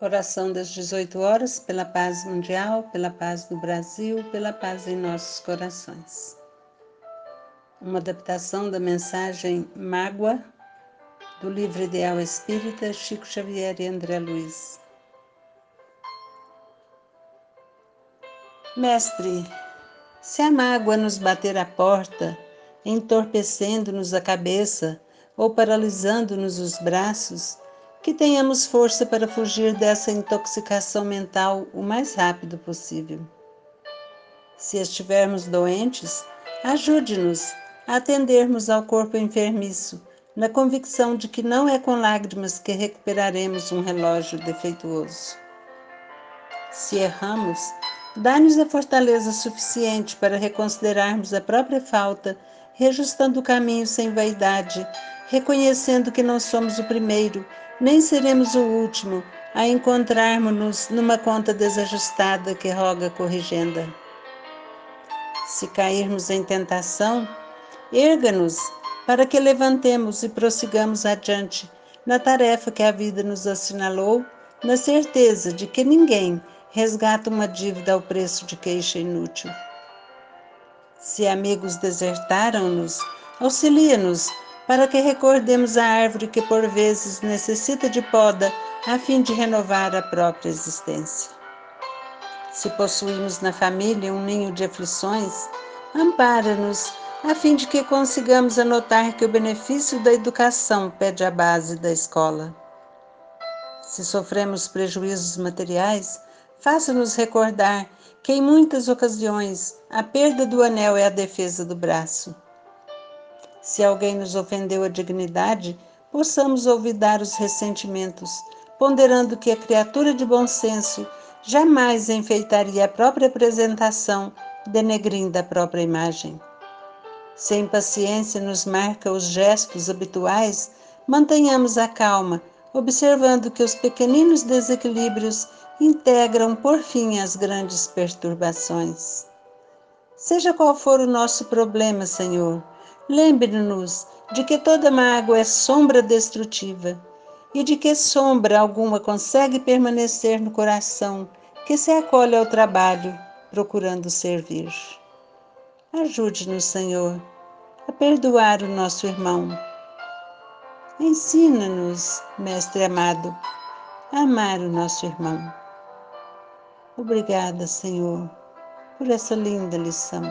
Oração das 18 horas pela paz mundial, pela paz do Brasil, pela paz em nossos corações. Uma adaptação da mensagem Mágoa do livro Ideal Espírita Chico Xavier e André Luiz. Mestre, se a mágoa nos bater à porta, entorpecendo-nos a cabeça ou paralisando-nos os braços, que tenhamos força para fugir dessa intoxicação mental o mais rápido possível. Se estivermos doentes, ajude-nos a atendermos ao corpo enfermiço, na convicção de que não é com lágrimas que recuperaremos um relógio defeituoso. Se erramos, dá-nos a fortaleza suficiente para reconsiderarmos a própria falta, reajustando o caminho sem vaidade, reconhecendo que não somos o primeiro nem seremos o último a encontrarmos-nos numa conta desajustada que roga corrigenda. Se cairmos em tentação, erga-nos para que levantemos e prossigamos adiante na tarefa que a vida nos assinalou, na certeza de que ninguém resgata uma dívida ao preço de queixa inútil. Se amigos desertaram-nos, auxilia-nos para que recordemos a árvore que por vezes necessita de poda a fim de renovar a própria existência. Se possuímos na família um ninho de aflições, ampara-nos a fim de que consigamos anotar que o benefício da educação pede a base da escola. Se sofremos prejuízos materiais, faça-nos recordar que em muitas ocasiões a perda do anel é a defesa do braço se alguém nos ofendeu a dignidade, possamos olvidar os ressentimentos, ponderando que a criatura de bom senso jamais enfeitaria a própria apresentação, denegrindo a própria imagem. Se a impaciência nos marca os gestos habituais, mantenhamos a calma, observando que os pequeninos desequilíbrios integram por fim as grandes perturbações. Seja qual for o nosso problema, Senhor, Lembre-nos de que toda mágoa é sombra destrutiva e de que sombra alguma consegue permanecer no coração que se acolhe ao trabalho, procurando servir. Ajude-nos, Senhor, a perdoar o nosso irmão. Ensina-nos, Mestre amado, a amar o nosso irmão. Obrigada, Senhor, por essa linda lição.